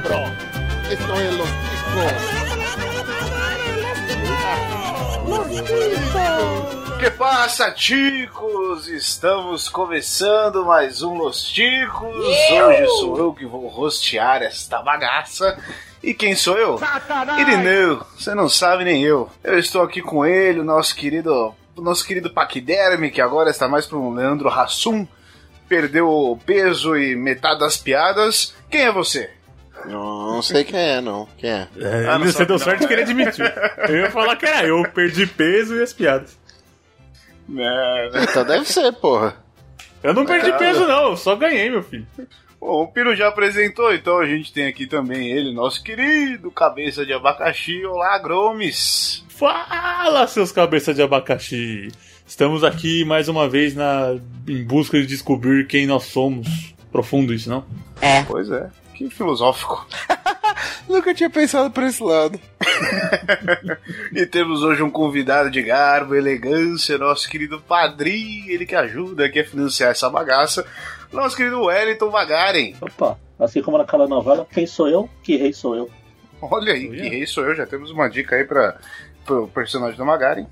cabrón. Esto es los Que passa, ticos? Estamos começando mais um Los Ticos. Hoje sou eu que vou rostear esta bagaça. E quem sou eu? Irineu, você não sabe nem eu. Eu estou aqui com ele, o nosso querido, o nosso querido Paquiderme, que agora está mais para um Leandro Hassum. Perdeu o peso e metade das piadas. Quem é você? Não, não sei quem é, não. Quem é? É, Ah, não você deu não. sorte que ele admitiu. Eu ia falar que era eu, perdi peso e as piadas. Então deve ser, porra. Eu não perdi peso, não, eu só ganhei, meu filho. Bom, o Pino já apresentou, então a gente tem aqui também ele, nosso querido cabeça de abacaxi. Olá, Gromes. Fala, seus cabeças de abacaxi! Estamos aqui mais uma vez na, em busca de descobrir quem nós somos. Profundo isso, não? Pois é, que filosófico. Nunca tinha pensado por esse lado. E temos hoje um convidado de garbo, elegância, nosso querido padrinho, ele que ajuda aqui a financiar essa bagaça, nosso querido Wellington Magaren. Opa, assim como naquela novela, quem sou eu? Que rei sou eu? Olha aí, que rei sou eu, já temos uma dica aí para o personagem do Magaren.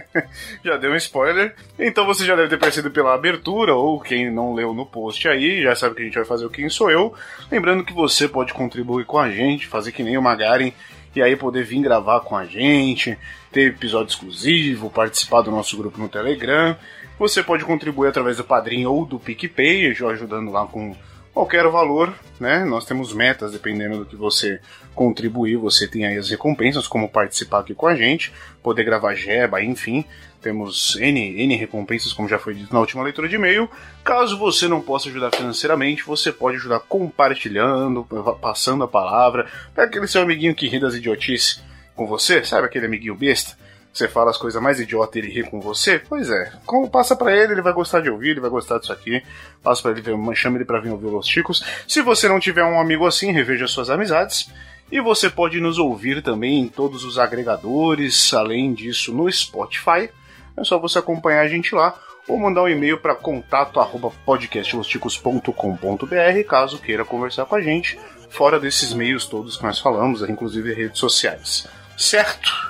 já deu um spoiler. Então você já deve ter percebido pela abertura, ou quem não leu no post aí, já sabe que a gente vai fazer o Quem Sou Eu. Lembrando que você pode contribuir com a gente, fazer que nem o Magaren, e aí poder vir gravar com a gente, ter episódio exclusivo, participar do nosso grupo no Telegram. Você pode contribuir através do Padrim ou do PicPay, ajudando lá com qualquer valor, né? Nós temos metas dependendo do que você contribuir, você tem aí as recompensas, como participar aqui com a gente, poder gravar jeba, enfim. Temos N, N recompensas, como já foi dito na última leitura de e-mail. Caso você não possa ajudar financeiramente, você pode ajudar compartilhando, passando a palavra. Pega aquele seu amiguinho que ri das idiotices com você, sabe aquele amiguinho besta? Você fala as coisas mais idiotas e ele ri com você? Pois é. Como passa pra ele, ele vai gostar de ouvir, ele vai gostar disso aqui. Passa pra ele, ver- chama ele pra vir ouvir os Chicos. Se você não tiver um amigo assim, reveja suas amizades. E você pode nos ouvir também em todos os agregadores, além disso no Spotify. É só você acompanhar a gente lá ou mandar um e-mail para contato@podcastlosticos.com.br caso queira conversar com a gente, fora desses meios todos que nós falamos, inclusive redes sociais. Certo?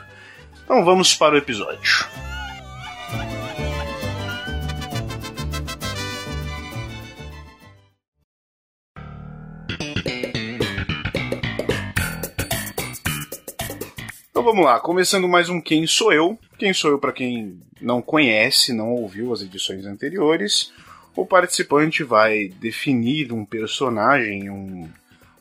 Então vamos para o episódio. Então vamos lá, começando mais um Quem Sou Eu. Quem sou eu para quem não conhece, não ouviu as edições anteriores. O participante vai definir um personagem, um-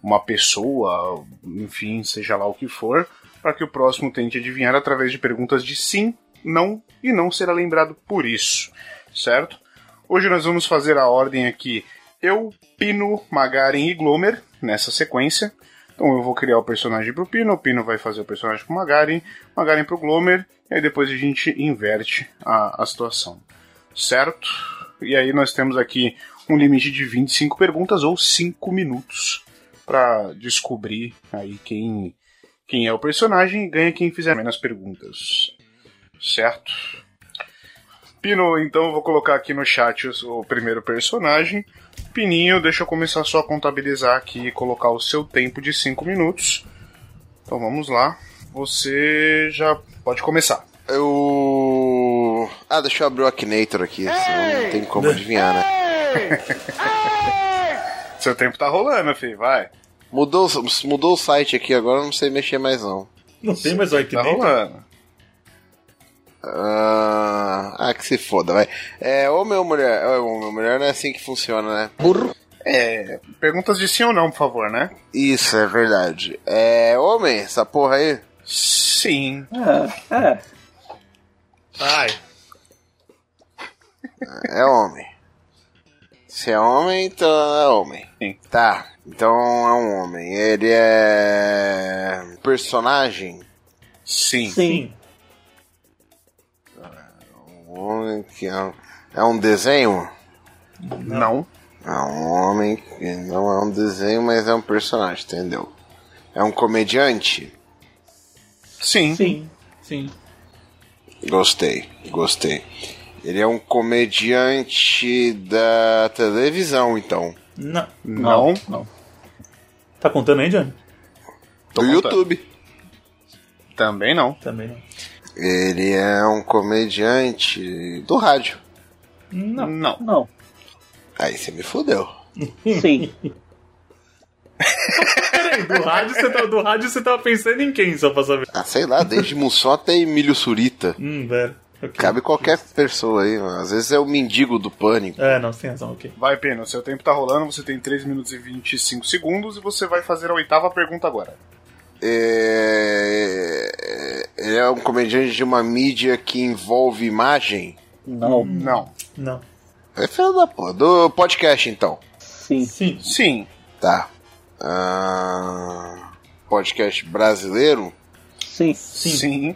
uma pessoa, enfim, seja lá o que for, para que o próximo tente adivinhar através de perguntas de sim, não e não será lembrado por isso, certo? Hoje nós vamos fazer a ordem aqui eu, Pino, Magaren e Glomer, nessa sequência. Então eu vou criar o personagem pro Pino, o Pino vai fazer o personagem pro Magaren, Magaren pro Glomer, e aí depois a gente inverte a, a situação. Certo? E aí nós temos aqui um limite de 25 perguntas ou 5 minutos para descobrir aí quem, quem é o personagem e ganha quem fizer menos perguntas. Certo? Pino, então eu vou colocar aqui no chat o, o primeiro personagem. Pininho, deixa eu começar só a contabilizar aqui e colocar o seu tempo de 5 minutos. Então vamos lá. Você já pode começar. Eu. Ah, deixa eu abrir o Akinator aqui, senão não tem como adivinhar, né? Seu tempo tá rolando, filho, vai. Mudou, mudou o site aqui, agora eu não sei mexer mais não. Não tem mais o Tá Akinator. rolando. Ah, ah, que se foda, vai. É, homem ou mulher? É, homem ou mulher não é assim que funciona, né? Burro. É, perguntas de sim ou não, por favor, né? Isso, é verdade. É, homem, essa porra aí? Sim. É, é. Vai. É homem. Se é homem, então é homem. Sim. Tá, então é um homem. Ele é. personagem? Sim. Sim. Um homem que é um, é um desenho? Não. É um homem que não é um desenho, mas é um personagem, entendeu? É um comediante? Sim. Sim. Sim. Gostei, gostei. Ele é um comediante da televisão, então. Não. Não. Não. Tá contando aí, Johnny? Do contando. YouTube. Também não. Também não. Ele é um comediante do rádio. Não. Não. Não. Aí você me fudeu. Sim. Peraí, do rádio, você tá, do rádio você tava pensando em quem, só pra saber? Ah, sei lá, desde Mussum até Emílio Surita. Hum, velho. Ok. Cabe qualquer pessoa aí, mano. Às vezes é o mendigo do pânico. É, não, você tem razão, ok. Vai, Pino, seu tempo tá rolando, você tem 3 minutos e 25 segundos e você vai fazer a oitava pergunta agora. É... Ele é um comediante de uma mídia que envolve imagem. Não. Não. Não. É filho da porra. Do podcast, então. Sim. Sim. Sim. Tá. Ah, Podcast brasileiro? Sim. Sim.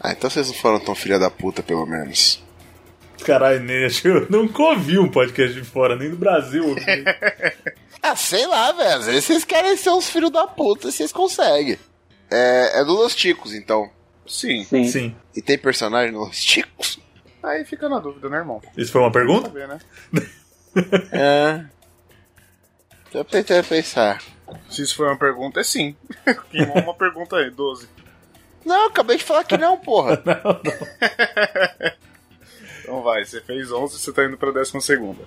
Ah, então vocês não foram tão filha da puta, pelo menos. Caralho, que eu nunca ouvi um podcast de fora, nem do Brasil. ouvi. Ah, sei lá, velho. Às vezes vocês querem ser uns filhos da puta e vocês conseguem. É, é do Los Ticos, então. Sim. Sim. Sim. E tem personagem no Los Ticos? Aí fica na dúvida, né, irmão? Isso foi uma pergunta? Saber, né? É. Tô tentando pensar. Se isso foi uma pergunta, é sim. Queimou uma pergunta aí, 12. Não, acabei de falar que não, porra. Então vai, você fez 11 você tá indo pra décima segunda.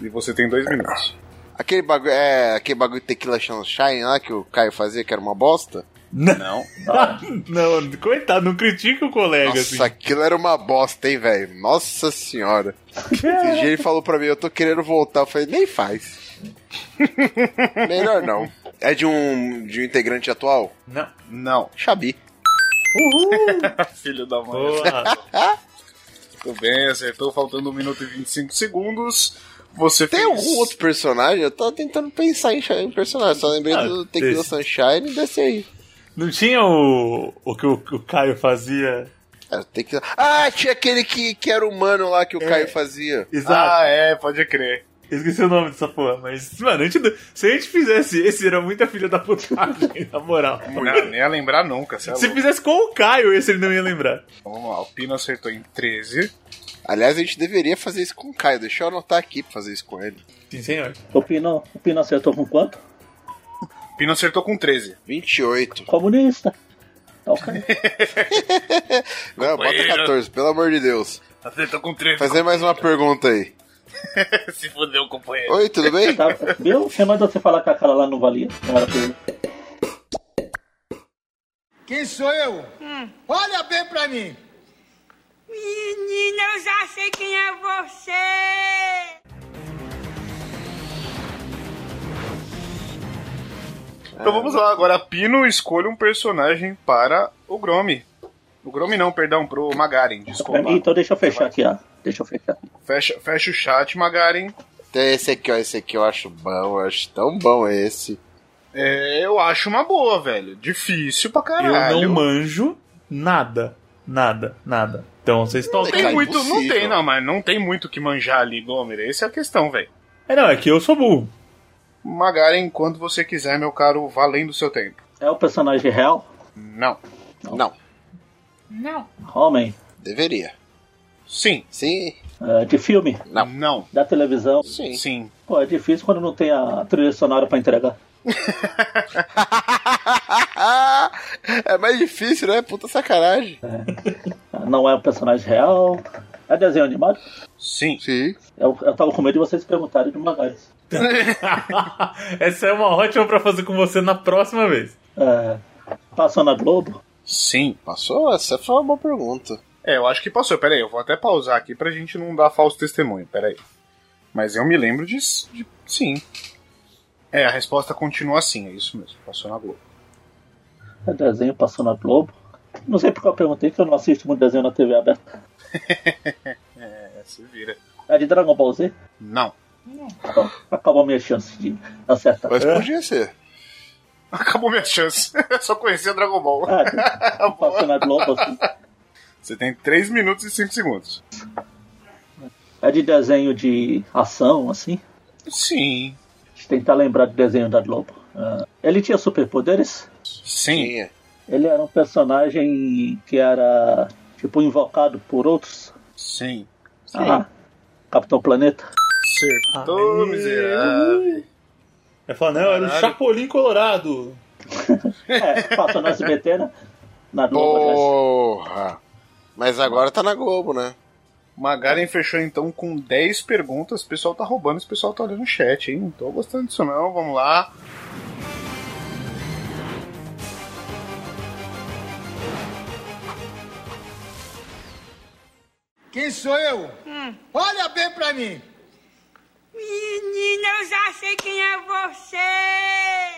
E você tem dois minutos. Aquele bagulho, é, aquele bagulho de tequila sunshine lá que o Caio fazia, que era uma bosta. Não. Não, coitado, não critica o colega, Nossa, assim. aquilo era uma bosta, hein, velho? Nossa senhora. Esse dia ele falou pra mim, eu tô querendo voltar. Eu falei, nem faz. Melhor não. É de um, de um integrante atual? Não. Não. Xabi. Uhul! Filho da mãe. Tudo bem, acertou, faltando 1 minuto e 25 segundos. Você Tem fez... algum outro personagem? Eu tô tentando pensar em, em personagem. Só lembrei Ah, do Tequila. Sunshine desse aí. Não tinha o, o que o, o Caio fazia? Era tequila... Ah, tinha aquele que, que era humano lá que o Caio fazia. Exato. Ah, é, pode crer. Esqueci o nome dessa porra, mas, mano, a gente, se a gente fizesse esse, era muita filha da putagem, na moral. Não, nem ia lembrar nunca, você é Se louco. fizesse com o Caio, esse ele não ia lembrar. Vamos lá, o Pino acertou em 13. Aliás, a gente deveria fazer isso com o Caio. Deixa eu anotar aqui pra fazer isso com ele. Sim, senhor. O Pino, o Pino acertou com quanto? Pino acertou com 13. 28. Comunista. Tá ok. Não, bota Companheiro. 14, pelo amor de Deus. Acertou com 13. Fazer mais uma pergunta aí. Se fudeu, companheiro. Oi, tudo bem? Tá, viu? Você falar que a cara lá não valia. Quem sou eu? Olha bem pra mim. Menina, eu já sei quem é você! Então vamos lá, agora Pino escolha um personagem para o Gromi. O Gromi não, perdão, pro Magaren, desculpa. Então deixa eu fechar aqui, ó. Deixa eu fechar. Fecha, fecha o chat, Magaren. Tem esse aqui, ó. Esse aqui eu acho bom. Eu acho tão bom esse. É, eu acho uma boa, velho. Difícil pra Eu caralho. não manjo nada. Nada, nada. Então vocês Não tocam. tem Cara, muito, não tem, não, mas não tem muito o que manjar ali, Gomer. Essa é a questão, velho. É, não, é que eu sou burro. Magaren, quando você quiser, meu caro, valendo o seu tempo. É o personagem real? Não. Não, Não. Homem. deveria. Sim. Sim, É, de filme? Não. Não. Da televisão? sim. Sim. Pô, é difícil quando não tem a trilha sonora pra entregar. é mais difícil, né? Puta sacanagem. Não é um personagem real. É desenho animado? Sim. Sim. Eu, eu tava com medo de vocês perguntarem de Magares. Essa é uma ótima pra fazer com você na próxima vez. É, passou na Globo? Sim. Passou? Essa foi uma boa pergunta. É, eu acho que passou. Pera aí, eu vou até pausar aqui pra gente não dar falso testemunho. Pera aí. Mas eu me lembro de, de- Sim. É, a resposta continua assim, é isso mesmo. Passou na Globo. É desenho, passou na Globo. Não sei porque eu perguntei, que eu não assisto muito desenho na TV aberta. É, se vira. É de Dragon Ball Z? Não. Então, acabou a minha chance de acertar. Mas podia ser. Acabou minha chance. Eu só conhecia Dragon Ball. Ah, passou na Globo, assim. Você tem 3 minutos e 5 segundos. É de desenho de ação, assim. Sim. Deixa eu tentar lembrar de desenho da Globo. Ah, ele tinha superpoderes? Sim. Ele era um personagem que era, tipo, invocado por outros? Sim. Ah, Capitão Planeta? Acertou, Aê. miserável. Vai falar, não, era o Caralho. Chapolin Colorado. É, passou no SBT, né? Na Globo. Porra! Mas agora tá na Globo, né? Magaren fechou então com 10 perguntas. O pessoal tá roubando, esse pessoal tá olhando o chat, hein? Não tô gostando disso não. Vamos lá. Quem sou eu? Olha bem pra mim. Menina, eu já sei quem é você.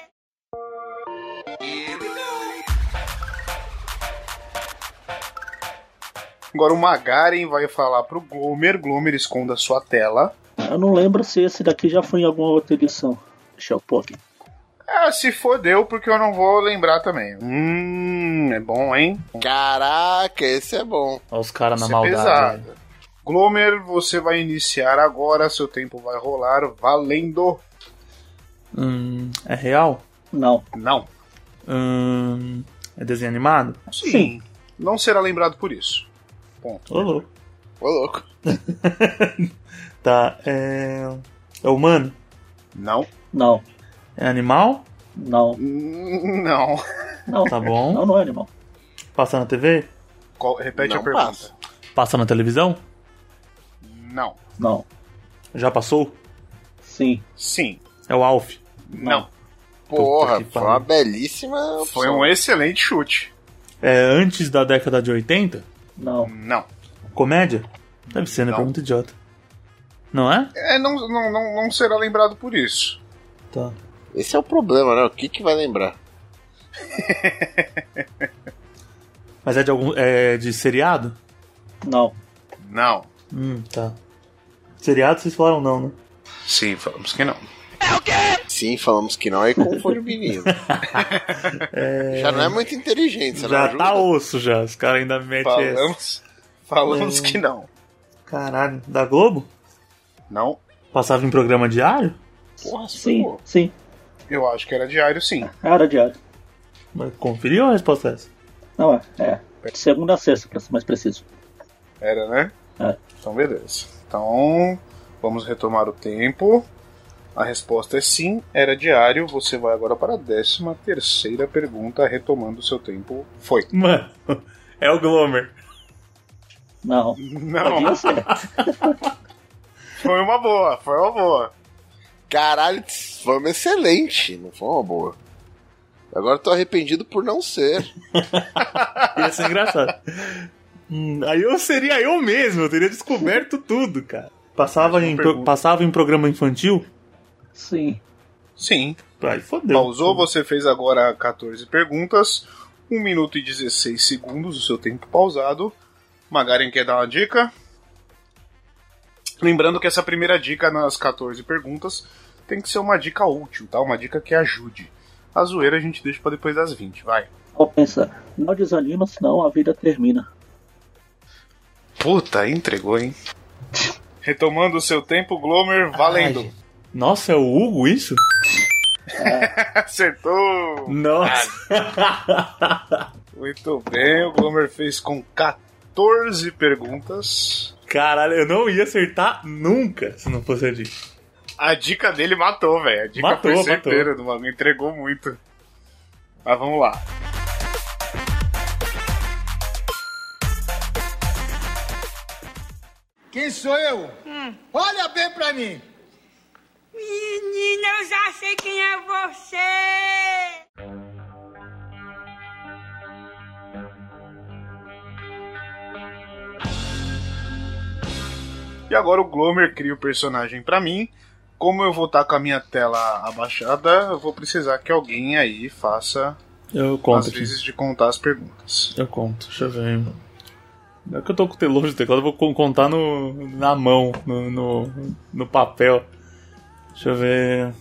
Agora o Magaren vai falar pro Glomer. Glomer esconda sua tela. Eu não lembro se esse daqui já foi em alguma outra edição. Deixa eu pôr aqui. Ah, se fodeu, porque eu não vou lembrar também. Hum, é bom, hein? Caraca, esse é bom. Olha os caras na é maldade. pesado. Glomer, você vai iniciar agora. Seu tempo vai rolar valendo. Hum, é real? Não. Não. Hum, é desenho animado? Sim. Não será lembrado por isso. Ponto. Ô, louco. Ô, louco. Tá, é. É humano? Não. Não. É animal? Não. Não. Não. Tá bom. Não, não é animal. Passa na TV? Qual- repete Não a pergunta. passa. Passa na televisão? Não. Não. Já passou? Sim. Sim. É o Alf? Não. Porra, que foi pariu. uma belíssima opção. Foi um excelente chute. É antes da década de 80? Não. Não. Comédia? Deve ser, né? Não. Pergunta idiota. Não é? É, não, não, não, não será lembrado por isso. Tá. Esse é o problema, né? O que que vai lembrar? Mas é de algum. É de seriado? Não. Não. Hum, tá. Seriado vocês falaram não, né? Sim, falamos que não. Sim, falamos que não, aí confunde o menino. Já não é muito inteligente, você não já ajuda? tá osso já. Os caras ainda metem essa. Falamos, falamos Hum. que não. Caralho. Da Globo? Não. Passava em programa diário? Porra, Sim. pô. Sim. Eu acho que era diário, sim. Era diário. Mas conferiu a resposta é essa? Não é. É. De segunda a sexta, pra ser mais preciso. Era, né? É. Então, beleza. Então, vamos retomar o tempo. A resposta é sim, era diário. Você vai agora para a décima terceira pergunta, retomando o seu tempo. Foi. Mano, é o Glomer. Não. Não, foi uma boa, foi uma boa. Caralho, foi uma excelente, não foi uma boa. Agora eu tô arrependido por não ser. Ia ser engraçado. Hum, aí eu seria eu mesmo, eu teria descoberto tudo, cara. Passava em, pro- passava em programa infantil? Sim. Sim. Aí fodeu. Pausou, você fez agora 14 perguntas. 1 minuto e 16 segundos o seu tempo pausado. Magaren quer dar uma dica? Lembrando que essa primeira dica nas 14 perguntas tem que ser uma dica útil, tá? Uma dica que ajude. A zoeira a gente deixa pra depois das 20, vai. Vou pensar. Não desanima, senão a vida termina. Puta, entregou, hein? Retomando o seu tempo, Glomer, valendo. Ai. Nossa, é o Hugo isso? Acertou! Nossa. Muito bem, o Glomer fez com 14 perguntas. Caralho, eu não ia acertar nunca se não fosse a dica. A dica dele matou, velho. A dica Matou, foi certeira do bagulho, entregou muito. Mas vamos lá. Quem sou eu? Olha bem pra mim. Menina, eu já sei quem é você. E agora o Glomer cria o personagem pra mim. Como eu vou estar com a minha tela abaixada, eu vou precisar que alguém aí faça Eu conto as aqui. vezes de contar as perguntas. Eu conto, deixa eu ver. Não é que eu tô com o te- longe do teclado, eu vou con- contar no, na mão, no, no, no papel. Deixa eu ver.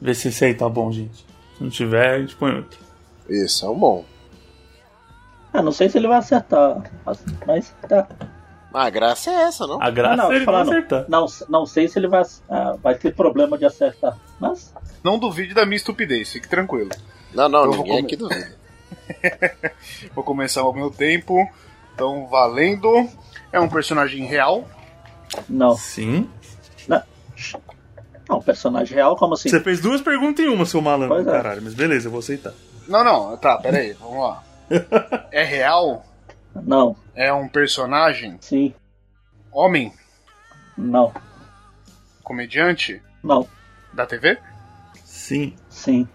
Ver se esse aí tá bom, gente. Se não tiver, a gente põe outro. Isso, é um bom. Ah, não sei se ele vai acertar. mas- tá. A graça é essa, não? A graça Ah, não, é ele não falar não. acertar. Não, não sei se ele vai, ah, vai ter problema de acertar. Mas Não duvide da minha estupidez, fique tranquilo. Não, não, Eu ninguém aqui duvida. Vou começar o meu tempo. Então, valendo. É um personagem real. não. Sim. Ah, Não, personagem real, como assim? Você fez duas perguntas em uma, seu malandro, Pois é. caralho. Mas beleza, eu vou aceitar. Não, não, tá, peraí, vamos lá. É real? Não, É um personagem? sim, Homem? não, Comediante? não, Da TV? Sim. sim,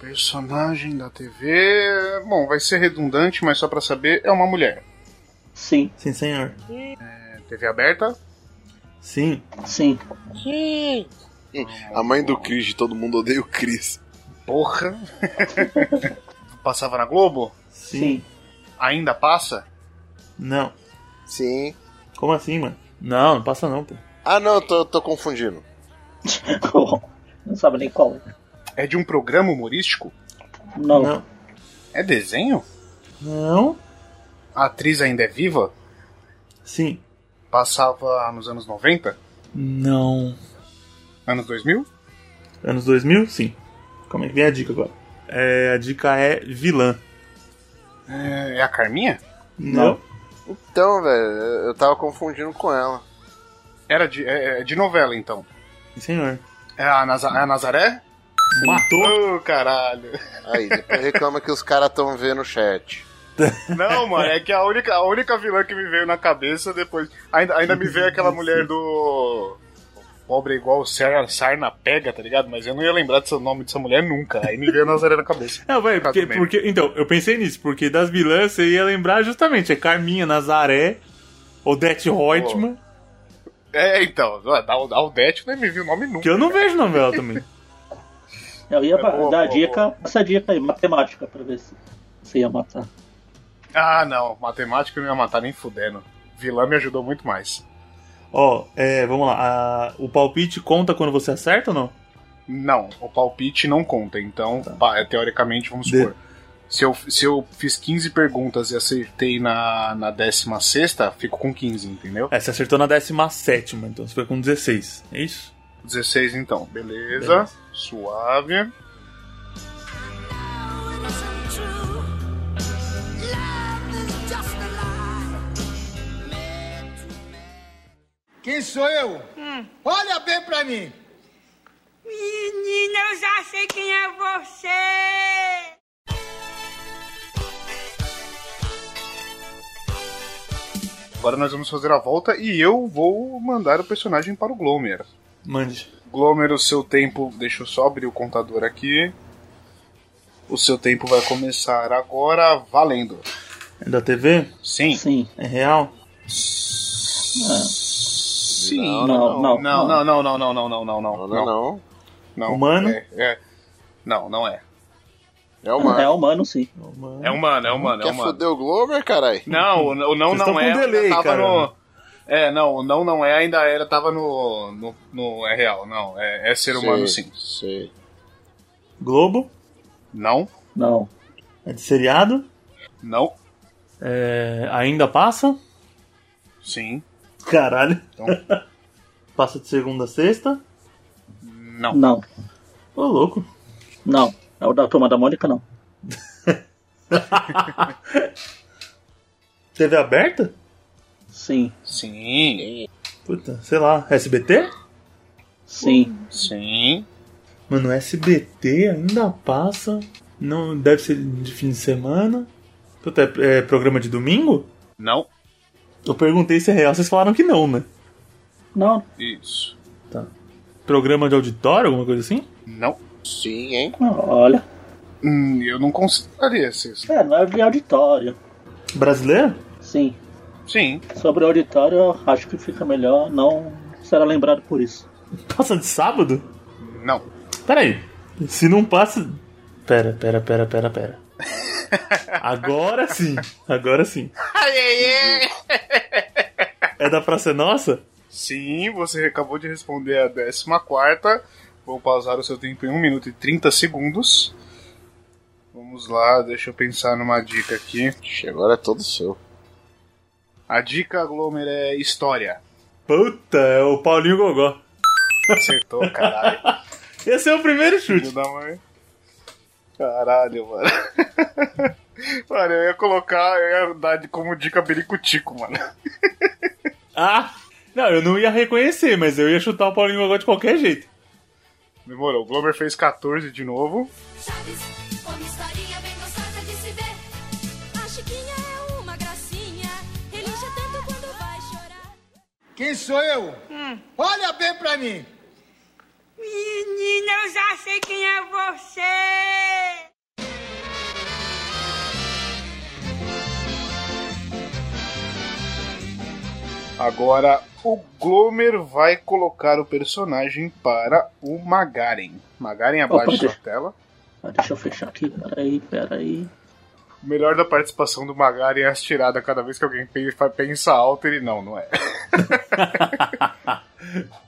Personagem da TV. Bom, vai ser redundante, mas só pra saber, é uma mulher. sim, Sim, senhor. É TV aberta? Sim. sim, A mãe do Chris, de todo mundo odeia o Chris. Porra! Passava na Globo? sim, Ainda passa? Não. Sim. Como assim, mano? Não, não passa não, pô. Ah, não, eu tô, tô confundindo. não sabe nem qual é. É de um programa humorístico? Não, Não. É desenho? Não. A atriz ainda é viva? Sim. Passava nos anos 90? Não. Anos 2000? Anos 2000? Sim. Como é que vem a dica agora? É, a dica é vilã. É, é a Carminha? Não. Então, velho, eu tava confundindo com ela. Era de, é, é de novela, então. Sim, senhor. É a, Naza- é a Nazaré? Matou? Ô, caralho. Aí, depois reclama que os caras tão vendo o chat. Não, mano, é que a única, a única vilã que me veio na cabeça depois. Ainda, ainda me veio aquela mulher do. Pobre igual o Sar- Sarna Pega, tá ligado? Mas eu não ia lembrar do nome dessa mulher nunca. Aí me veio a Nazaré na cabeça. Não, vai, porque, porque. Então, eu pensei nisso, porque das vilãs você ia lembrar justamente. É Carminha, Nazaré, Odete Reutemann, É, então, da, da Aldete não me viu o nome nunca. que eu não vejo novela também. eu ia É boa, dar a boa, dica, essa dica aí, matemática, pra ver se você ia matar. Ah, não, matemática eu não ia matar nem fudendo. Vilã me ajudou muito mais. Ó, é, vamos lá. a- o palpite conta quando você acerta ou não? Não, o palpite não conta, então, pá, teoricamente, vamos De- supor. Se eu, se eu fiz 15 perguntas e acertei na, na 16, fico com 15, entendeu? É, você acertou na 17, então você foi com 16. É isso? 16 então, beleza. Beleza. Suave. Quem sou eu? Olha bem pra mim. Menina, eu já sei quem é você. Agora nós vamos fazer a volta e eu vou mandar o personagem para o Glomer. Mande. Glomer, o seu tempo. Deixa eu só abrir o contador aqui. O seu tempo vai começar agora valendo. É da TV? Sim. Sim, É real? Sim. Não, não, não. Não, não, não, não, não, não, não, não. Não, não. Humano? É, é. Não, não é. É humano. É humano, sim. É humano, é humano. É humano. É foder o Glover, caralho? Não, o não, não é. Delay, tava cara. no. É, não, o não, não é, ainda era, tava no. no, no é real, não. É, é ser humano, sim. Sim. Globo? Não. Não. É de seriado? Não. É, ainda passa? Sim. Caralho. Então. passa de segunda a sexta? não. não, Ô, louco. não. É o da turma da Mônica, não. TV aberta? Sim, Sim, Puta, sei lá. SBT? sim, sim. Mano, SBT ainda passa. Não deve ser de fim de semana. Puta, é, é programa de domingo? Não. Eu perguntei se é real, vocês falaram que não, né? não, Isso. Programa de auditório, alguma coisa assim? Não. Sim, hein? não, olha. Hum, eu não consideraria esses. É, não é de auditório. Brasileiro? Sim, Sim. sobre o auditório eu acho que fica melhor não será lembrado por isso. Passa de sábado? Não. Pera aí. Se não passa. Pera, pera, pera, pera, pera. Agora sim. Agora sim. É da Praça Nossa? Sim, você acabou de responder a 14. Vou pausar o seu tempo em 1 minuto e 30 segundos. Vamos lá, deixa eu pensar numa dica aqui. Agora é todo seu. A dica, Glomer, é história. Puta, é o Paulinho Gogó. Acertou, caralho. Esse é o primeiro Filho chute. da mãe. Caralho, mano. Mano, eu ia colocar, eu ia dar de- como dica Bericutico, mano. Ah! Não, eu não ia reconhecer, mas eu ia chutar o Paulinho Gogó de qualquer jeito. Demorou. O Glomer fez 14 de novo. Chaves, uma historinha bem gostosa de se ver. A Chiquinha é uma gracinha. Ele já tanto quando vai chorar. Quem sou eu? Olha bem pra mim. Menina, eu já sei quem é você. Agora o Glomer vai colocar o personagem para o Magaren. Magaren abaixo da tela. Ah, deixa eu fechar aqui, peraí, peraí. O melhor da participação do Magaren é as tiradas cada vez que alguém pensa alto, ele não, não é.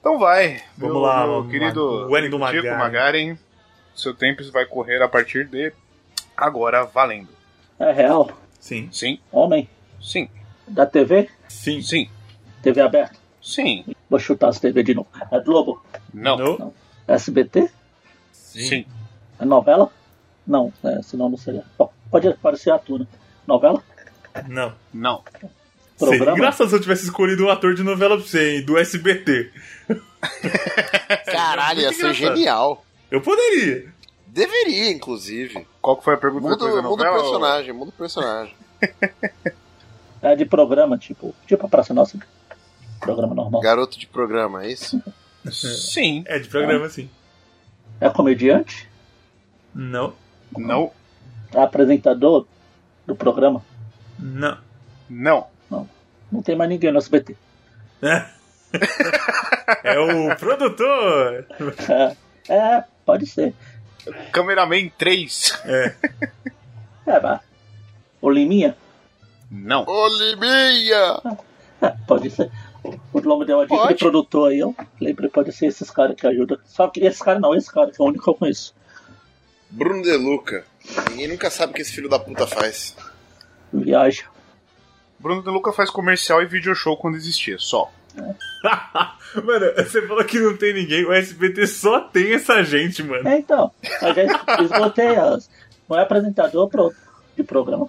então vai. Vamos meu, lá, meu querido Wellington Magaren. Magaren. Seu tempo vai correr a partir de agora, valendo. É real? Sim. Sim, Homem? sim, Da TV? Sim. sim, TV aberta? sim. Vou chutar as TV de novo. É Globo? Não, No? SBT? sim. É novela? Não, é, senão não seria. Bom, pode parecer ator, né? Novela? Não. Não. Seria Programa? engraçado se eu tivesse escolhido um ator de novela pra você, hein, do SBT. Caralho, ia ser genial. Eu poderia. Deveria, inclusive. Qual que foi a pergunta Muda, depois da muda o personagem, muda o personagem. É de programa, tipo. Tipo a Praça Nossa. Programa normal. Garoto de programa, é isso? Sim. É de programa, sim. É comediante? Não. Não. É apresentador do programa? Não. Não. Não tem mais ninguém no SBT. É o produtor. É, é pode ser. Cameraman 3. É. É. O Liminha? Não. Ô, Liminha! É, pode ser. O Lomo deu a dica Pode. de produtor aí, eu lembrei, pode ser esses caras que ajudam. Só que esse cara não, esse cara que é o único que eu conheço. Bruno De Luca. Ninguém nunca sabe o que esse filho da puta faz. Viaja. Bruno De Luca faz comercial e video show quando existia, só. mano, você falou que não tem ninguém. O SBT só tem essa gente, mano. É, então. Eu já esgotei as. Não é apresentador pro, de programa.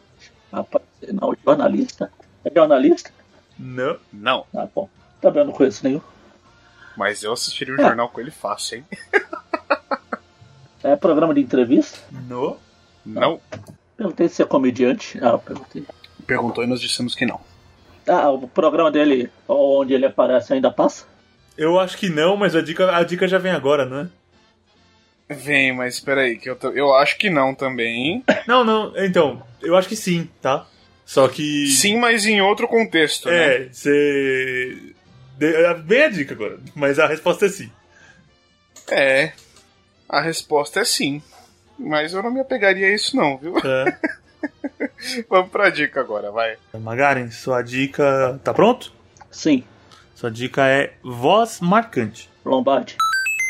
Rapaz, não, jornalista. É jornalista? Não. Não. Ah, bom. Também eu não conheço nenhum. Mas eu assistiria o É. jornal com ele fácil, hein? É programa de entrevista? No. Não. Perguntei se é comediante. Ah, eu perguntei. Perguntou e nós dissemos que não. Ah, o programa dele, onde ele aparece, ainda passa? Eu acho que não, mas a dica, a dica já vem agora, não é? Vem, mas espera aí, que eu, tô- eu acho que não também. Não, não. Então, eu acho que sim, tá? Só que. Sim, mas em outro contexto, né? É, você. de- Bem a dica agora, mas a resposta é sim. É. A resposta é sim. Mas eu não me apegaria a isso não, viu? Tá. Vamos pra dica agora, vai. Magaren, sua dica. Tá pronto? Sim. Sua dica é voz marcante. Lombardi.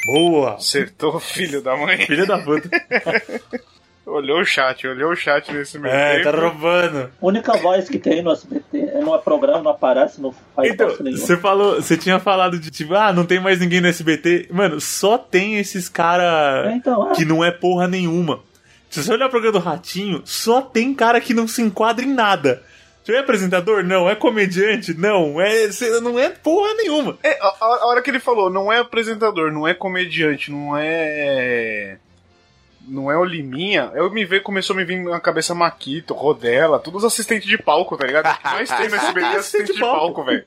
Boa! Acertou, filho da mãe. Filha da puta. Olhou o chat, olhou o chat nesse meio É, tá tempo. roubando. única voz que tem no SBT. É no programa, não aparece, não faz Então, você falou, você tinha falado de tipo, ah, não tem mais ninguém no SBT. Mano, só tem esses É, cara então, é. que não é porra nenhuma. Se você olhar o programa do Ratinho, só tem cara que não se enquadra em nada. Você é apresentador? Não. É comediante? Não. É, não é porra nenhuma. É, a, a- hora que ele falou, não é apresentador, não é comediante, não é. Não é o Liminha, eu me veio, começou a me vir na cabeça Maquito, Rodela, todos os assistentes de palco, tá ligado? O que mais tem no SBT é assistente de palco, velho.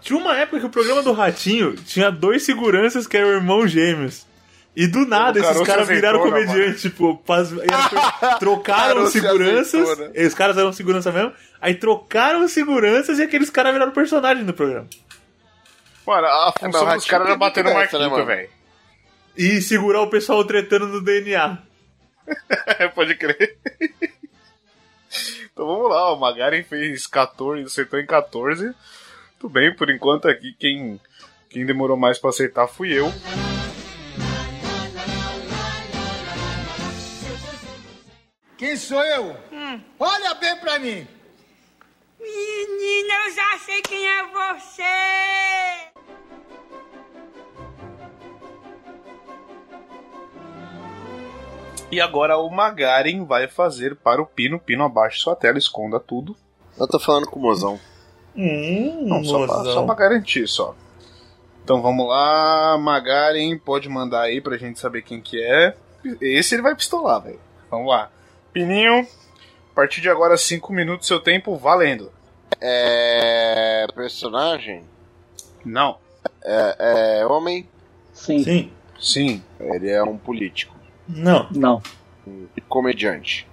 Tinha uma época que o programa do Ratinho tinha dois seguranças que eram irmãos gêmeos. E do nada esses caras viraram comediante, tipo, faz- trocaram seguranças. E Os caras eram segurança mesmo. Aí trocaram seguranças e aqueles caras viraram personagem do programa. Mano, a o função dos caras era bater no né, mano? velho. E segurar o pessoal tretando no DNA. Pode crer. Então vamos lá, o Magaren fez 14, acertou em 14. Tudo bem, por enquanto aqui quem, quem demorou mais pra acertar fui eu. Quem sou eu? Olha bem pra mim. Menina, eu já sei quem é você. E agora o Magaren vai fazer para o Pino. Pino, abaixe sua tela, esconda tudo. Eu tô falando com o mozão. Hum, Não, só pra, mozão. só pra garantir, só. Então vamos lá, Magaren, pode mandar aí pra gente saber quem que é. Esse ele vai pistolar, velho. Vamos lá. Pininho, a partir de agora, 5 minutos seu tempo valendo. É. Personagem? Não. É, é homem? Sim. Sim. Sim. Ele é um político. Não. Não. Um comediante.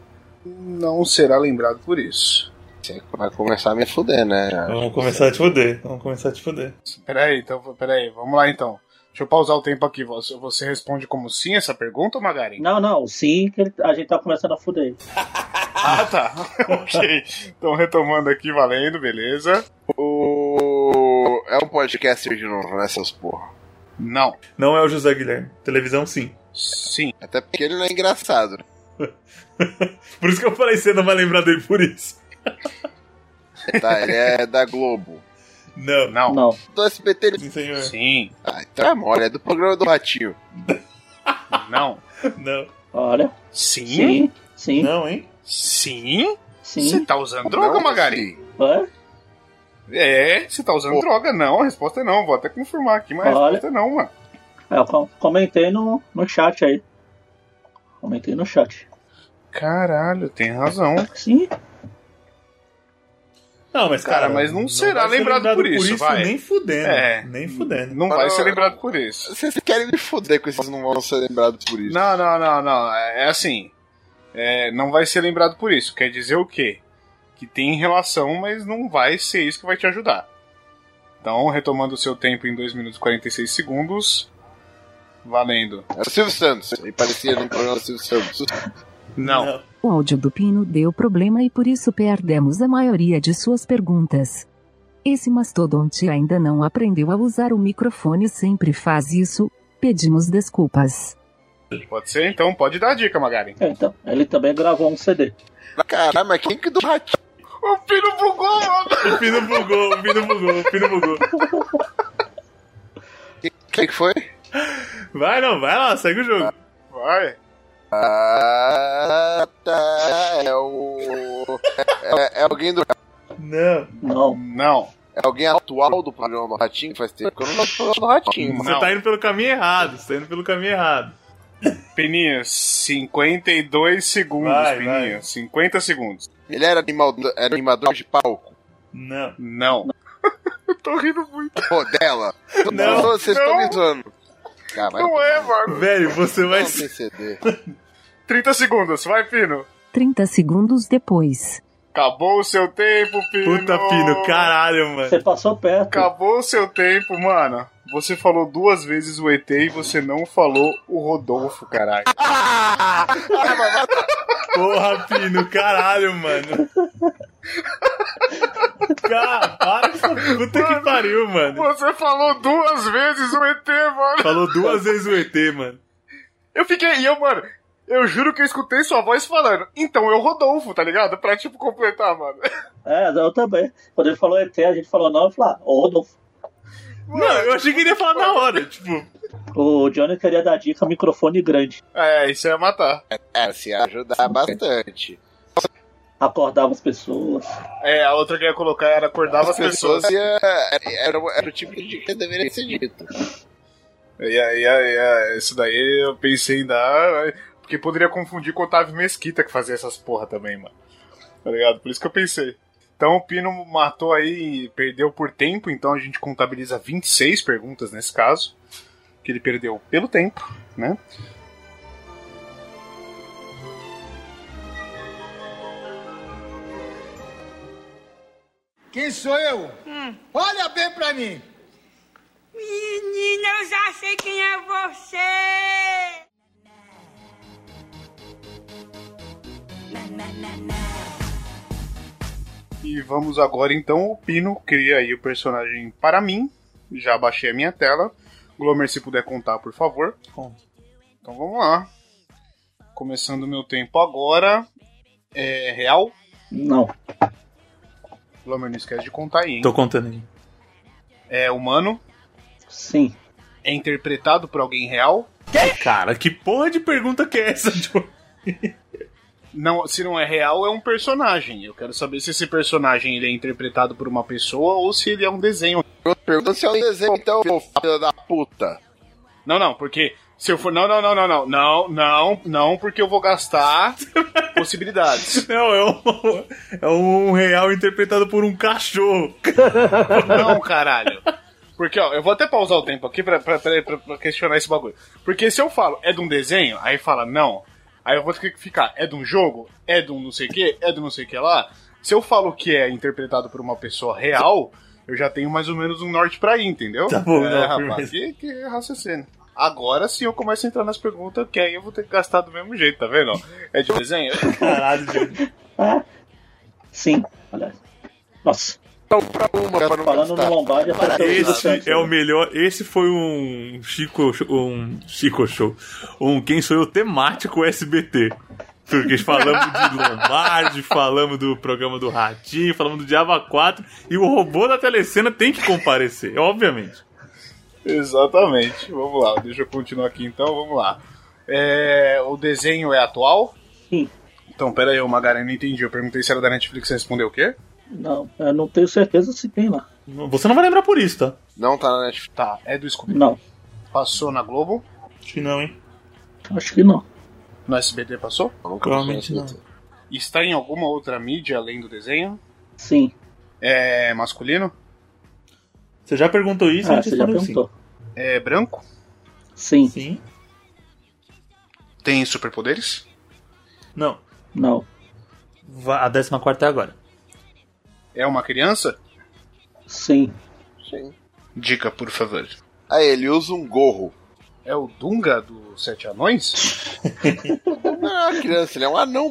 Não será lembrado por isso. Você vai começar a me fuder, né? Vamos começar a te foder. Vamos começar a te foder. Peraí, então, peraí, vamos lá então. Deixa eu pausar o tempo aqui. Você, você responde como sim essa pergunta, Magaren? Não, não. Sim, que a gente tá começando a fuder. Ah, tá. ok. Então, retomando aqui, valendo, beleza. O. É um podcaster de novo, né, seus porra? Não. Não é o José Guilherme. Televisão, sim. Sim. Até porque ele não é engraçado. Por isso que eu falei, você não vai lembrar dele por isso. Tá, ele é da Globo. Não. Não. Não. Do SBT ele. Sim, senhor. Sim. Ah, então é mole, é do programa do Ratinho. Não. Não. Olha. Sim? Sim. Sim. Não, hein? Sim? Você Sim. tá usando droga, Não, Magari? sim. É? Você tá usando Pô. droga. Não, a resposta é não. Vou até confirmar aqui, mas a Olha. resposta é não, mano. É, eu com- comentei no, no chat aí. Comentei no chat. Caralho, tem razão. Sim. Não, mas cara, Cara, mas não será vai ser lembrado por isso, vai. Nem fudendo. É. Nem fudendo. Não vai ser lembrado por isso. Vocês querem me fuder com esses não vão ser lembrados por isso. Não, não, não, não. É é assim. É, não vai ser lembrado por isso. Quer dizer o quê? Que tem relação, mas não vai ser isso que vai te ajudar. Então, retomando o seu tempo em 2 minutos e 46 segundos. Valendo. Era o Silvio Santos. Ele parecia no programa do Silvio Santos. Não. O áudio do Pino deu problema e por isso perdemos a maioria de suas perguntas. Esse mastodonte ainda não aprendeu a usar o microfone, sempre faz isso. Pedimos desculpas. Pode ser? Então pode dar a dica, Magari. É, então, ele também gravou um CD. Caralho, mas quem que do Ratinho? O Pino bugou, mano! O Pino bugou, o Pino bugou, o Pino bugou. Quem que foi? Vai não, vai lá, segue o jogo. Vai. Ah, tá. É o. É, é alguém do. Não. Não. Não. É alguém atual do programa do Ratinho? Faz tempo que eu não gosto do programa do Ratinho, Você mano. Não. tá indo pelo caminho errado, você tá indo pelo caminho errado. Peninha, 52 segundos, Vai, Peninha. vai. 50 segundos. Ele era, animal, era animador de palco. Não. Não. Eu tô rindo muito. Pô, dela. Não, Vocês estão não. me zoando. Cara, Não é, mano. Velho, você vai. Não tem CD. 30 segundos, vai, Pino. 30 segundos depois. Acabou o seu tempo, Pino. Puta Pino, caralho, mano. Você passou perto. Acabou o seu tempo, mano. Você falou duas vezes o ET e você não falou o Rodolfo, caralho. Porra, Pino, caralho, mano. Cara, para com essa puta que pariu, mano. Você falou duas vezes o ET, mano. Falou duas vezes o ET, mano. Eu fiquei, e eu, mano, eu juro que eu escutei sua voz falando. Então eu Rodolfo, tá ligado? Pra, tipo, completar, mano. É, eu também. Quando ele falou ET, a gente falou não, eu falei, ah, ô Rodolfo. Não, eu achei que ele ia falar na hora, tipo. O Johnny queria dar dica microfone grande. É, isso ia matar. É, se ajudar bastante. Acordava as pessoas. É, a outra que eu ia colocar era acordava as pessoas. ia, era, era o tipo de dica que deveria ser dito. E aí, aí, aí, isso daí eu pensei em dar. Porque poderia confundir com o Otávio Mesquita que fazia essas porra também, mano. Tá ligado? Por isso que eu pensei. Então o Pino matou aí e perdeu por tempo, então a gente contabiliza 26 perguntas nesse caso. Que ele perdeu pelo tempo, né? Quem sou eu? Olha bem pra mim. Menina, eu já sei quem é você. E vamos agora então, o Pino cria aí o personagem para mim. Já baixei a minha tela. Glomer, se puder contar, por favor. Conta. Então vamos lá. Começando o meu tempo agora. É real. Não. Glomer, não esquece de contar aí, hein? Tô contando aqui. É humano. Sim. É interpretado por alguém real. Cara, que porra de pergunta que é essa, Joe? Não, se não é real, é um personagem. Eu quero saber se esse personagem ele é interpretado por uma pessoa ou se ele é um desenho. Pergunta se é um desenho, então, filho da puta. Não, não, porque se eu for. Não, não, não, não, não. Não, não, não, porque eu vou gastar possibilidades. Não, é um, é um real interpretado por um cachorro. Não, caralho. Porque, ó, eu vou até pausar o tempo aqui pra, pra, pra, pra- pra questionar esse bagulho. Porque se eu falo, é de um desenho, aí fala, não. Aí eu vou ter que ficar, é de um jogo? É de um não sei o que? É de não sei o que lá? Se eu falo que é interpretado por uma pessoa real, eu já tenho mais ou menos um norte pra ir, entendeu? Tá bom, é, não, rapaz, que, que raciocínio. Agora sim eu começo a entrar nas perguntas, que aí eu vou ter que gastar do mesmo jeito, tá vendo? É de desenho? Caralho, gente. Ah, sim, aliás. Nossa, Então, pra uma, pra não falando no gastar. Lombardi, apareceu o Silvio Esse é o melhor. Esse foi um Chico, um Chico Show. Um Quem Sou Eu temático SBT. Porque falamos de Lombardi, falamos do programa do Ratinho, falamos do Diaba 4 e o robô da telecena tem que comparecer, obviamente. Exatamente. Vamos lá, deixa eu continuar aqui então, vamos lá. É, o desenho é atual? Sim. Então, pera aí, Magari, eu não entendi. Eu perguntei se era da Netflix, você respondeu o quê? Não, eu não tenho certeza se tem lá. Você não vai lembrar por isso, tá? Não tá na Netflix. Tá, é do Scooby. Não, Passou na Globo? Acho que não, hein? acho que não. No SBT passou? Provavelmente não. Está em alguma outra mídia além do desenho? Sim. É masculino? Você já perguntou isso? Ah, você já respondeu sim. perguntou. É branco? Sim. Sim. Tem superpoderes? Não. Não. A 14 é agora. É uma criança? Sim. Sim. Dica, por favor. Aí, ele usa um gorro. É o Dunga dos Sete Anões? Não é uma criança, ele é um anão.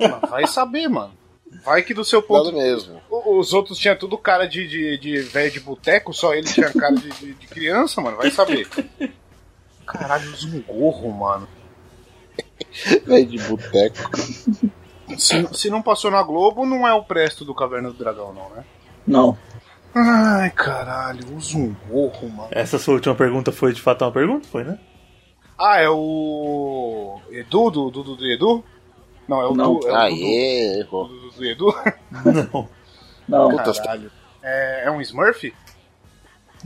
Mano, vai saber, mano. Vai que do seu ponto mesmo. O- Os outros tinham tudo cara de, de, de velho de boteco, só ele tinha cara de, de, de criança, mano. Vai saber. Caralho, usa um gorro, mano. Velho de boteco. Se, se não passou na Globo, não é o Presto do Caverna do Dragão, não, né? Não. Ai, caralho, usa um gorro, mano. Essa sua última pergunta foi de fato uma pergunta? Foi, né? Ah, é o. Edu do, do, do, do Edu? Não, é o, Não. Du, é o Aê, errou. Dudu do, do Edu. Não. Não. Puta, Caralho. É, é um Smurf?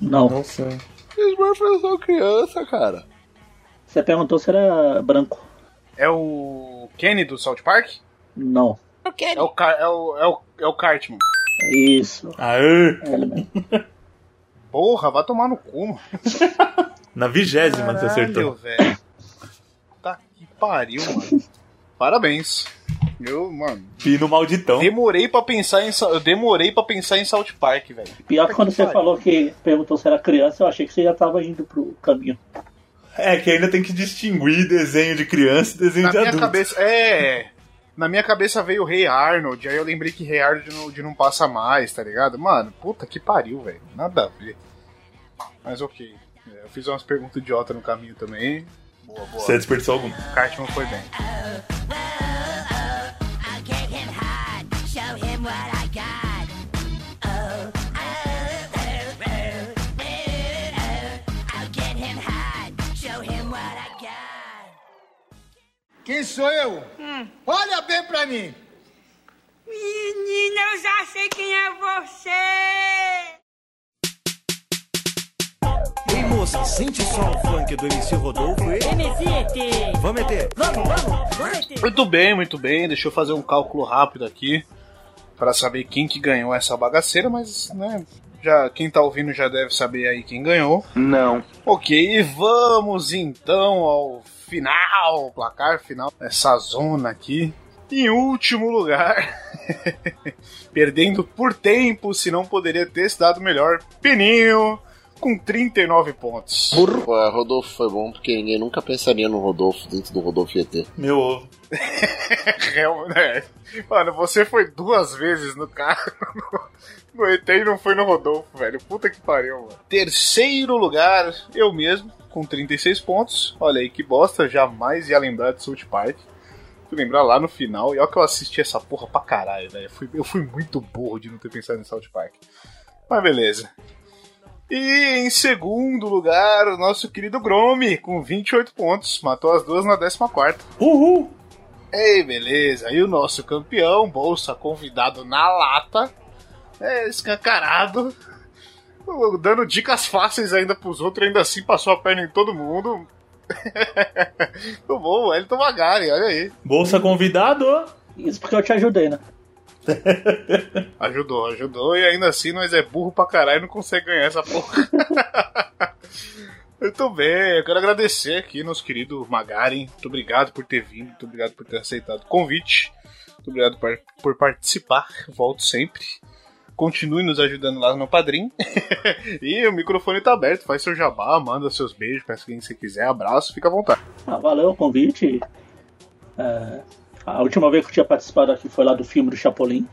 Não. Nossa. Smurfs são criança, cara. Você perguntou se era branco. É o Kenny do South Park? Não. É o, Car- é o, é o, é o Cartman. É isso. Aê! É ele mesmo. Porra, vai tomar no cu, mano. Na vigésima você acertou. Caralho, velho. Tá que pariu, mano. Parabéns. Eu, mano, Pino malditão. demorei pra pensar em eu demorei para pensar em South Park, velho. Pior que quando você pariu. falou que perguntou se era criança, eu achei que você já tava indo pro caminho. É que ainda tem que distinguir desenho de criança e desenho Na de minha adulto. cabeça, é, na minha cabeça veio o Rei Arnold, aí eu lembrei que Rei Arnold não, de não passa mais, tá ligado? Mano, puta que pariu, velho. Nada a ver. Mas ok. É, Eu fiz umas perguntas idiota no caminho também. Boa, boa. Você desperdiçou algum. O Cartman foi bem. I'll get him Quem sou eu? Olha bem pra mim. Menina, eu já sei quem é você. Ei moça, sente só o funk do MC Rodolfo e... Vamos meter! Muito bem, muito bem. Deixa eu fazer um cálculo rápido aqui para saber quem que ganhou essa bagaceira, mas né, já quem tá ouvindo já deve saber aí quem ganhou. Não. Ok, e vamos então ao final, placar final dessa zona aqui. Em último lugar, perdendo por tempo, se não poderia ter se dado melhor, Peninho com 39 pontos. Pô, Rodolfo foi bom porque ninguém nunca pensaria no Rodolfo dentro do Rodolfo ET. Meu ovo. Real, né? Mano, você foi duas vezes no carro no, ET e não foi no Rodolfo, velho. Puta que pariu, mano. Terceiro lugar, eu mesmo, com 36 pontos. Olha aí que bosta, jamais ia lembrar de South Park. Fui lembrar lá no final, e olha que eu assisti essa porra pra caralho, velho. Eu fui, eu fui muito burro de não ter pensado em South Park. Mas beleza. E em segundo lugar, o nosso querido Gromi, com 28 pontos. Matou as duas na 14. Uhul! Ei, beleza. E o nosso campeão, bolsa convidado na lata, é escancarado, dando dicas fáceis ainda pros outros, ainda assim passou a perna em todo mundo. Muito bom, Elton Magari, olha aí. Bolsa convidado. Isso porque eu te ajudei, né? Ajudou, ajudou, e ainda assim nós é burro pra caralho e não consegue ganhar essa porra. Muito bem, eu quero agradecer aqui, nosso querido Magaren. Muito obrigado por ter vindo, muito obrigado por ter aceitado o convite. Muito obrigado por, por participar, volto sempre. Continue nos ajudando lá no Padrim. e o microfone tá aberto, faz seu jabá, manda seus beijos pra quem você quiser, abraço, fica à vontade. Ah, valeu o convite. É, a última vez que eu tinha participado aqui foi lá do filme do Chapolin.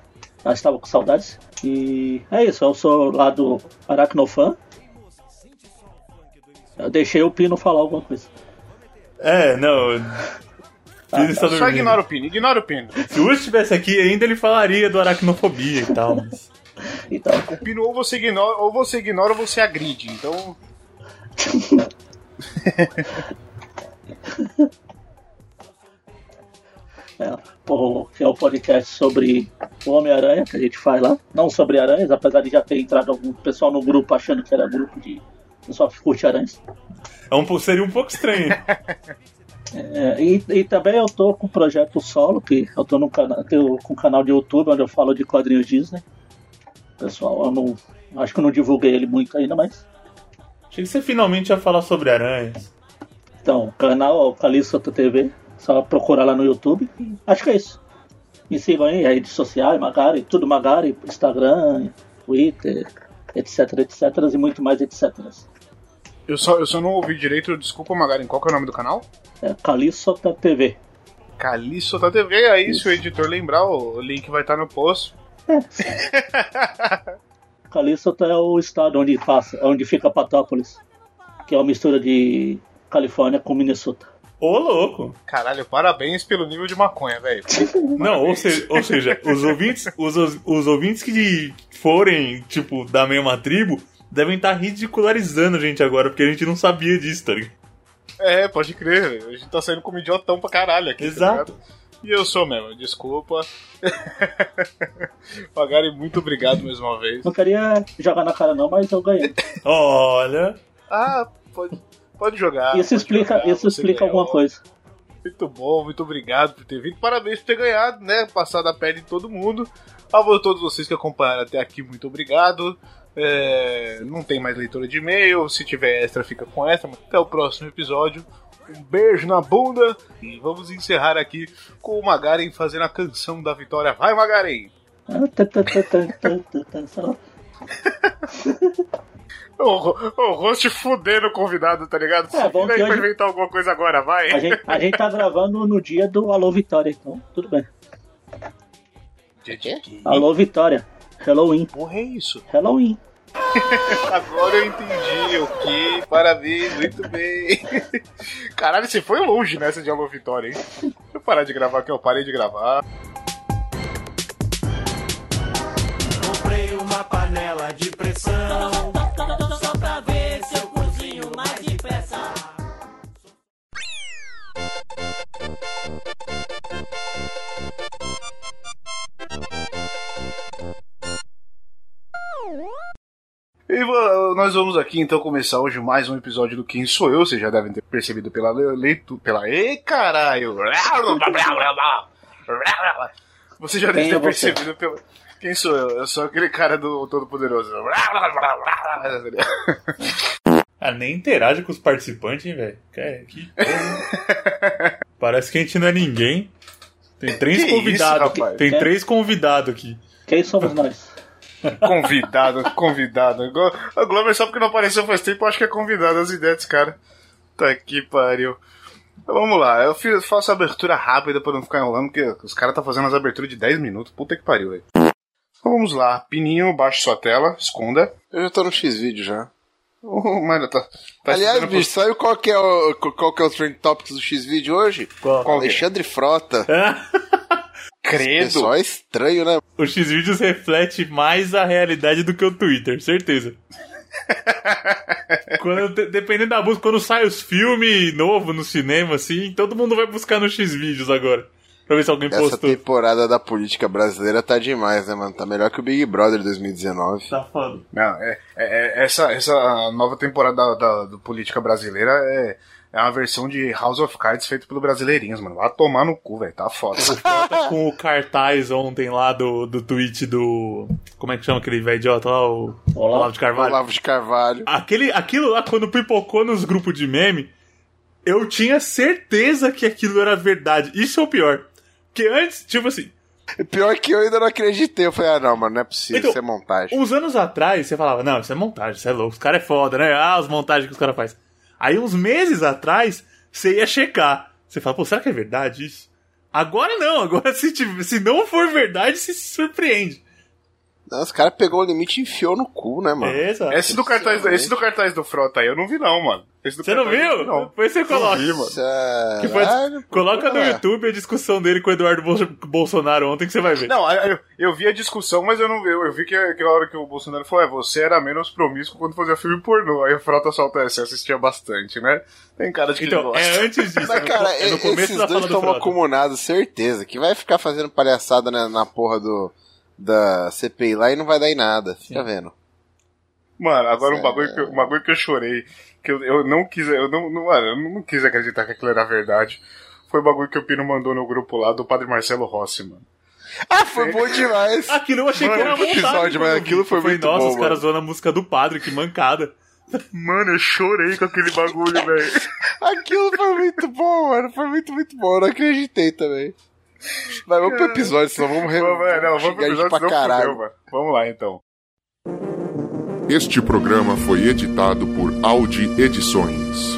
Eu estava com saudades. E é isso, eu sou lá do Aracnofan. Eu deixei o Pino falar alguma coisa. É, não. Ah, está Só ignora o Pino, ignora o Pino. Se o Urso estivesse aqui ainda, ele falaria do aracnofobia e tal. Mas... Então, O Pino ou você ignora, ou você ignora ou você agride. Então, é, pô, que é o podcast sobre o Homem-Aranha que a gente faz lá. Não sobre aranhas, apesar de já ter entrado algum pessoal no grupo achando que era grupo de pessoal que curte aranhas. É um, seria um pouco estranho. É, e, e também eu tô com um projeto solo, que eu tô no cana tenho, com um canal de YouTube onde eu falo de quadrinhos Disney. Pessoal, eu não. Acho que eu não divulguei ele muito ainda, mas. Achei que você finalmente ia falar sobre aranhas. Então, o canal é o Calixto TV. Só procurar lá no YouTube. Acho que é isso. Me sigam aí, redes sociais, Magari, tudo Magari, Instagram, Twitter, etc, etc, e muito mais, etc. eu só, eu só não ouvi direito, desculpa, Magaren, qual que é o nome do canal? É Calixto TV. Caliço da TV, aí se o editor lembrar, o link vai estar no post. Calixto é o estado onde passa, onde fica Patópolis, que é uma mistura de Califórnia com Minnesota. Ô, louco! Caralho, parabéns pelo nível de maconha, velho. Não, ou, se- ou seja, os ouvintes, os, os ouvintes que forem, tipo, da mesma tribo, devem estar ridicularizando a gente agora, porque a gente não sabia disso, tá ligado? É, pode crer, a gente tá saindo como idiotão pra caralho aqui. tá Exato. ligado? E eu sou mesmo, desculpa. Magari, muito obrigado mais uma vez. Não queria jogar na cara não, mas eu ganhei. Olha. Ah, pode, pode jogar. Isso pode explica, jogar, isso explica ganhou. alguma coisa. Muito bom, muito obrigado por ter vindo. Parabéns por ter ganhado, né? Passado a pele em todo mundo. A todos vocês que acompanharam até aqui, muito obrigado. É, não tem mais leitura de e-mail. Se tiver extra, fica com extra. Até o próximo episódio. Um beijo na bunda. E vamos encerrar aqui com o Magaren fazendo a canção da vitória. Vai, Magaren! O, o Rost fudendo o convidado, tá ligado? É, bom Vira aí que hoje- inventar alguma coisa agora, vai. A gente, a gente tá gravando no dia do Alô Vitória, então tudo bem. Alô Vitória. Halloween. Porra, é isso? Halloween. Agora eu entendi, ok. Parabéns, muito bem. Caralho, você foi longe nessa de Alô Vitória, hein? Deixa eu parar de gravar que eu parei de gravar. Comprei uma panela de pressão. Só pra ver se eu cozinho mais depressa. E nós vamos aqui então começar hoje mais um episódio do Quem Sou Eu. Vocês já devem ter percebido pela leitura. Pela. Ei, caralho! Você já deve Quem ter é percebido pela. Quem sou eu? Eu sou aquele cara do Todo-Poderoso. Ah, nem interage com os participantes, hein, velho? Que. Parece que a gente não é ninguém. Tem três convidados. Tem três convidados aqui. Quem somos nós? Convidado, convidado. O Glover, só porque não apareceu faz tempo, eu acho que é convidado as ideias cara. Tá que pariu. Então, vamos lá, eu faço a abertura rápida pra não ficar enrolando, porque os caras tá fazendo as aberturas de 10 minutos. Puta que pariu, velho. Então vamos lá, Pininho, baixe sua tela, esconda. Eu já tô no X-Vídeo já. Oh, mano, tá, tá Aliás, bicho, sabe qual que é o, qual que é o Trend Topics do X-Vídeo hoje? Qual? Qual é? Alexandre Frota. Credo. É estranho, né? O X-Vídeos reflete mais a realidade do que o Twitter, certeza. quando, de- dependendo da busca, quando sai os filmes novos no cinema, assim, todo mundo vai buscar no X-Vídeos agora. pra ver se alguém Essa postou. temporada da política brasileira tá demais, né, mano? Tá melhor que o Big Brother 2019. Tá foda. Não, é, é- é- essa, essa nova temporada da, da- do Política Brasileira é, é uma versão de House of Cards feito pelo Brasileirinhos, mano. Vai tomar no cu, velho. Tá foda. Com o cartaz ontem lá do, do tweet do. Como é que chama aquele velho idiota lá? O Olá. Olavo de Carvalho. Olavo de Carvalho. Aquele, aquilo lá, quando pipocou nos grupos de meme, eu tinha certeza que aquilo era verdade. Isso é o pior. Porque antes, tipo assim, Pior que eu ainda não acreditei. Eu falei, ah, não, mano, não é possível, Então, isso é montagem. uns anos atrás, você falava, não, isso é montagem, isso é louco, os caras é foda, né? Ah, as montagens que os caras fazem. Aí, uns meses atrás, você ia checar. Você fala, pô, será que é verdade isso? Agora não, agora se, se não for verdade, você se surpreende. Não, os caras pegou o limite e enfiou no cu, né, mano? É, exato. Esse do, cartaz, esse do cartaz do Frota aí eu não vi, não, mano. Esse do Você não viu? Não. Depois você coloca. vi, mano. Sério? Que foi- coloca no É. YouTube a discussão dele com o Eduardo Bol- Bolsonaro ontem que você vai ver. Não, eu, eu vi a discussão, mas eu não vi. Eu, eu vi que aquela hora que o Bolsonaro falou, é, você era menos promíscuo quando fazia filme pornô. Aí o Frota solta essa, assistia bastante, né? Tem cara de que Então, ele gosta. é antes disso. Mas, cara, é no começo esses da dois do estão acumulados, certeza. Que vai ficar fazendo palhaçada na, na porra do, da CPI lá e não vai dar em nada. Fica vendo. Mano, agora um bagulho, que, eu- um bagulho que eu chorei, que eu, eu não quis, eu não, não, mano, eu não quis acreditar que aquilo era verdade. Foi o bagulho que o Pino mandou no grupo lá do Padre Marcelo Rossi, mano. Ah, foi bom demais. Aquilo eu achei Mano, que era montagem. episódio, mas aquilo foi falei, muito Nossa, bom, os caras zoando a música do padre, que mancada. Mano, eu chorei com aquele bagulho, velho. Aquilo foi muito bom, mano. Foi muito, muito bom. Eu não acreditei também. Vai, vamos pro episódio, senão vamos re... Vamos, é, não, vamos pro episódio, pra senão caralho. fudeu. Vamos lá, então. Este programa foi editado por Audi Edições.